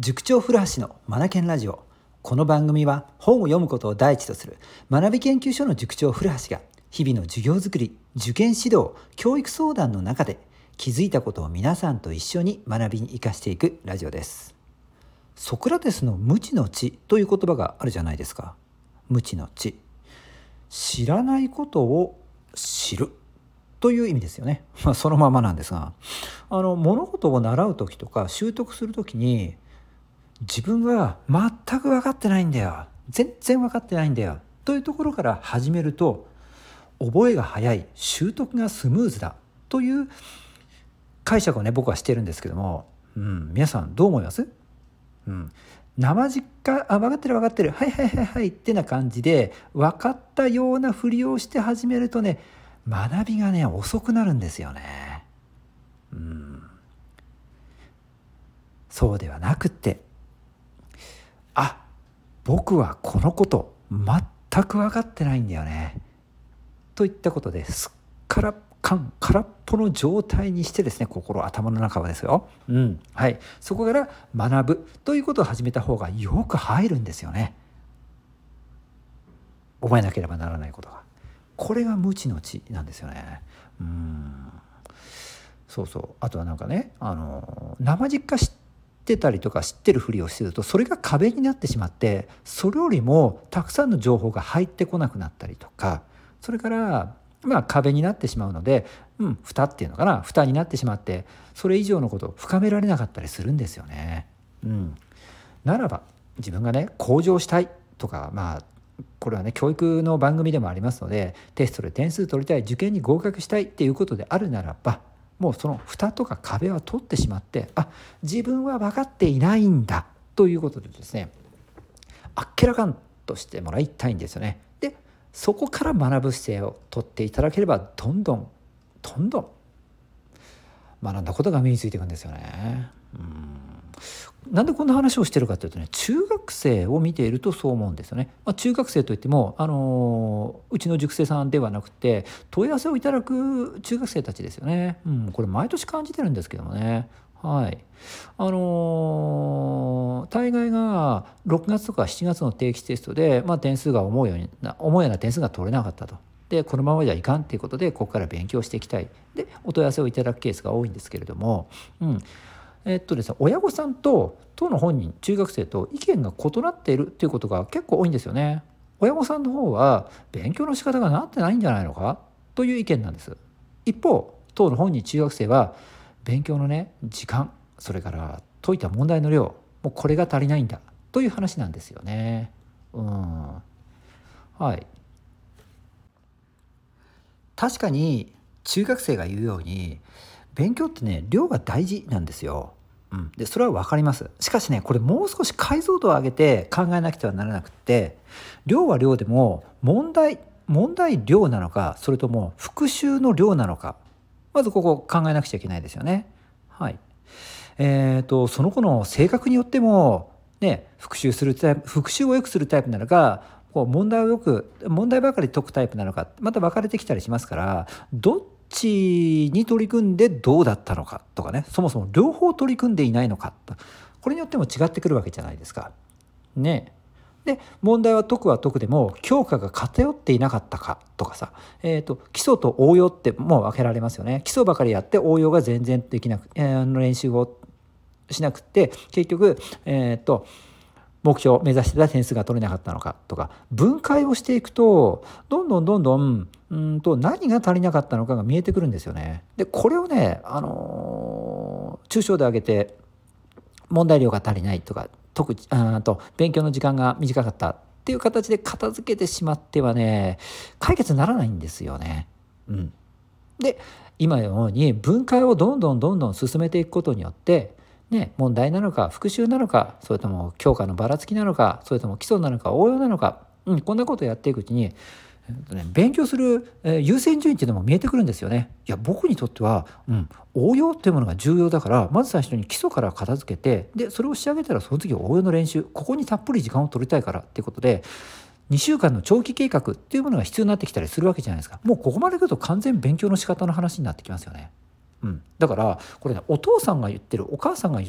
塾長古橋のマナケンラジオ。この番組は本を読むことを第一とする学び研究所の塾長古橋が日々の授業づくり受験指導教育相談の中で気づいたことを皆さんと一緒に学びに生かしていくラジオです。ソクラテスの無知の知という言葉があるじゃないですか。無知の知。知らないことを知る。という意味ですよね、まあ、そのままなんですが。あの物事を習う時とか習得する時に自分は全く分かってないんだよ。全然分かってないんだよ。というところから始めると覚えが早い習得がスムーズだという解釈をね僕はしてるんですけども、うん、皆さんどう思います、うん、生実家あ分かってる分かってる。はいはいはいはいってな感じで分かったようなふりをして始めるとね学びがね遅くなるんですよね。うん。そうではなくって僕はこのこと全く分かってないんだよね。といったことですっからかん空っぽの状態にしてですね心頭の中はですよ、うんはい、そこから学ぶということを始めた方がよく入るんですよね。覚えなければならないことが。これが無知の知なんですよね。うん。そうそう。あとはなんかねあの生実家知ってたりとか知ってるふりをしてるとそれが壁になってしまってそれよりもたくさんの情報が入ってこなくなったりとかそれからまあ壁になってしまうので、うん、蓋っていうのかな蓋になってしまってそれ以上のことを深められなかったりするんですよね。うん、ならば自分がね向上したいとかまあこれはね教育の番組でもありますのでテストで点数取りたい受験に合格したいっていうことであるならばもうその蓋とか壁は取ってしまってあ自分は分かっていないんだということでですねあっけらかんとしてもらいたいんですよね。でそこから学ぶ姿勢をとっていただければどんどんどんどん学んだことが身についていくんですよね。うんなんでこんな話をしてるかというとね中学生を見ているとそう思うんですよね。まあ、中学生といっても、あのー、うちの塾生さんではなくて問い合わせをいただく中学生たちですよね。うん、これ毎年感じてるんですけどもね。はい。あのー、大概が6月とか7月の定期テストで、まあ、点数が思うようにな思うような点数が取れなかったと。でこのままじゃいかんっていうことでここから勉強していきたいでお問い合わせをいただくケースが多いんですけれども、うん、えっとですね、親御さんと当の本人中学生と意見が異なっているっていうことが結構多いんですよね。親御さんの方は勉強の仕方がなってないんじゃないのか？という意見なんです。一方当の本人中学生は勉強のね時間それから解いた問題の量もうこれが足りないんだという話なんですよね。うんはい確かに中学生が言うように勉強ってね量が大事なんですよ。うん、でそれは分かりますしかしねこれもう少し解像度を上げて考えなくてはならなくって量は量でも問題問題量なのかそれとも復習の量なのかまずここ考えなくちゃいけないですよね。はいえーと、その子の性格によっても、ね、復習するタイプ復習をよくするタイプなのかこう問題をよく問題ばかり解くタイプなのかまた分かれてきたりしますからどっちに取り組んでどうだったのかとかね。そもそも両方取り組んでいないのかと。これによっても違ってくるわけじゃないですか。ね。で問題は解くは解くでも教科が偏っていなかったかとかさ、えーと、基礎と応用ってもう分けられますよね。基礎ばかりやって応用が全然できなく、えー、練習をしなくて結局えっ、ー、と目標目指してた点数が取れなかったのかとか分解をしていくとどんどんどんどんうんと何が足りなかったのかが見えてくるんですよね。でこれをね、あのー、抽象で挙げて問題量が足りないとか特あと勉強の時間が短かったっていう形で片付けてしまってはね解決ならないんですよね。うん、で今のように分解をどんどんどんどん進めていくことによってね、問題なのか復習なのかそれとも教科のばらつきなのかそれとも基礎なのか応用なのか、うん、こんなことをやっていくうちに、勉強する、優先順位っていうのも見えてくるんですよね。いや僕にとっては、うん、応用っていうものが重要だからまず最初に基礎から片付けてでそれを仕上げたらその次応用の練習ここにたっぷり時間を取りたいからっていうことで2週間の長期計画っていうものが必要になってきたりするわけじゃないですか。もうここまで来ると完全勉強の仕方の話になってきますよね。うん、だからこれねお父さんが言ってるお母さんが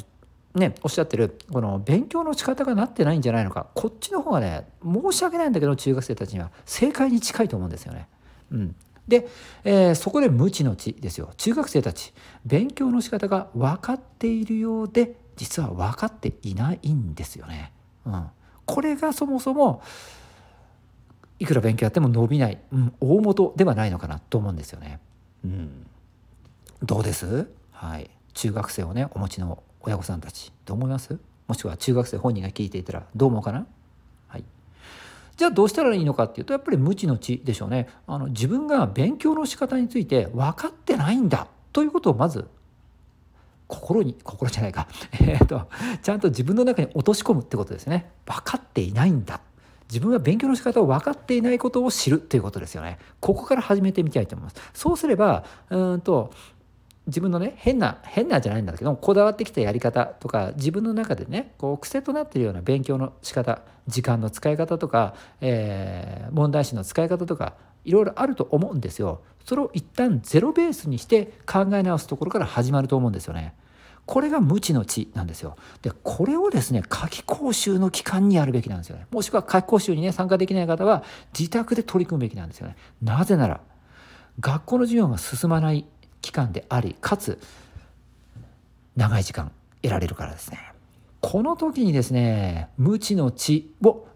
ね、おっしゃってるこの勉強の仕方がなってないんじゃないのかこっちの方がね申し訳ないんだけど中学生たちには正解に近いと思うんですよね。うん、で、えー、そこで無知の知ですよ中学生たち勉強の仕方が分かっているようで実は分かっていないんですよね。うん、これがそもそもいくら勉強やっても伸びない、うん、大元ではないのかなと思うんですよね。うん、どうです？はい。中学生をねお持ちの親御さんたちどう思います？もしくは中学生本人が聞いていたらどう思うかな？はい。じゃあどうしたらいいのかっていうとやっぱり無知の知でしょうね。あの自分が勉強の仕方について分かってないんだということをまず心に心じゃないか、えーと、ちゃんと自分の中に落とし込むってことですね。分かっていないんだ。自分は勉強の仕方を分かっていないことを知るということですよね。ここから始めてみたいと思います。そうすればうんと自分のね変な変なじゃないんだけどこだわってきたやり方とか自分の中でねこう癖となっているような勉強の仕方時間の使い方とか、えー、問題集の使い方とかいろいろあると思うんですよ。それを一旦ゼロベースにして考え直すところから始まると思うんですよね。これが無知の知なんですよ。で、これをですね、夏季講習の期間にやるべきなんですよね。もしくは夏季講習にね、参加できない方は自宅で取り組むべきなんですよね。なぜなら、学校の授業が進まない期間でありかつ長い時間得られるからですねこの時にですね無知の知を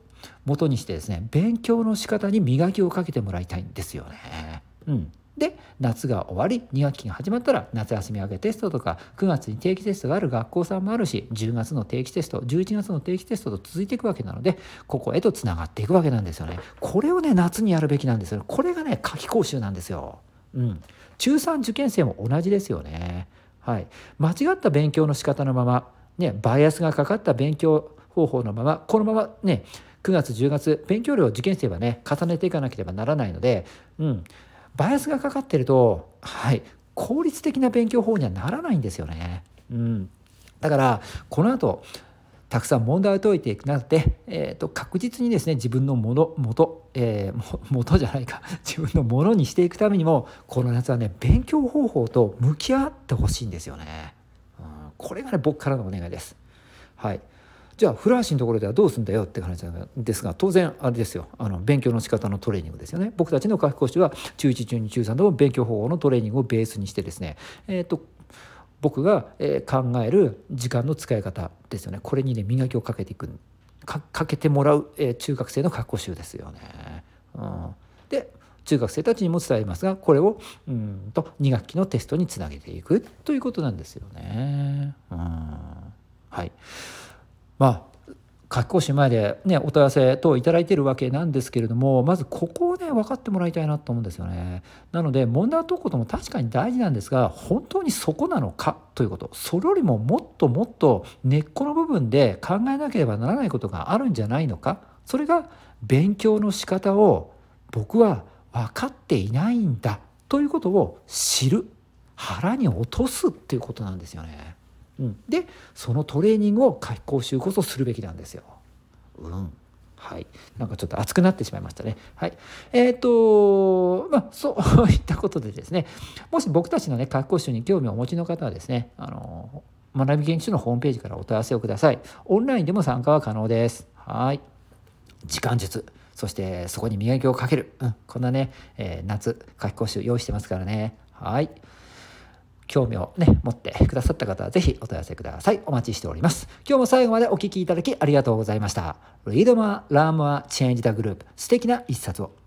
元にしてですね勉強の仕方に磨きをかけてもらいたいんですよね。うん、で夏が終わり2学期が始まったら夏休み明けテストとか9月に定期テストがある学校さんもあるし10月の定期テスト11月の定期テストと続いていくわけなのでここへとつながっていくわけなんですよね。これをね夏にやるべきなんですよ。これがね夏期講習なんですよ。うん、中3受験生も同じですよね。はい、間違った勉強の仕方のまま、ね、バイアスがかかった勉強方法のままこのままね9月10月勉強量を受験生はね重ねていかなければならないので、うん、バイアスがかかってると、はい、効率的な勉強法にはならないんですよね。うん、だからこの後たくさん問題を解いていくなって、えーと、確実にですね自分のもの元、えー、元じゃないか。自分のものにしていくためにもこの夏はね勉強方法と向き合ってほしいんですよね、うん、これがね僕からのお願いです。はい。じゃあ古橋のところではどうすんだよって話なんですが当然あれですよ。あの勉強の仕方のトレーニングですよね。僕たちの夏期講師は中1中2中3の勉強方法のトレーニングをベースにしてですねえっ、ー、と僕が、考える時間の使い方ですよね。これにね磨きをかけていく。かけてもらう、中学生の学校集ですよね。うん、で中学生たちにも伝えますがこれをうんと2学期のテストにつなげていくということなんですよね。うん。はい、まあ書き講習前で、ね、お問い合わせ等いただいてるわけなんですけれどもまずここをね分かってもらいたいなと思うんですよね。なので問題を解くことも確かに大事なんですが本当にそこなのかということそれよりももっともっと根っこの部分で考えなければならないことがあるんじゃないのかそれが勉強の仕方を僕は分かっていないんだということを知る腹に落とすっていうことなんですよね。うん、でそのトレーニングを夏期講習こそするべきなんですよ。うんはい、なんかちょっと熱くなってしまいましたね。はい、えっ、ー、とまあそういったことでですねもし僕たちのね夏期講習に興味をお持ちの方はですねあの学び研究所のホームページからお問い合わせをください。オンラインでも参加は可能です。はい。時間術。そしてそこに磨きをかける。うん、こんなね、えー、夏夏期講習用意してますからね。はい。興味をね、持ってくださった方はぜひお問い合わせください。お待ちしております。今日も最後までお聴きいただきありがとうございました。Read more, learn more, change the group 素敵な一冊を。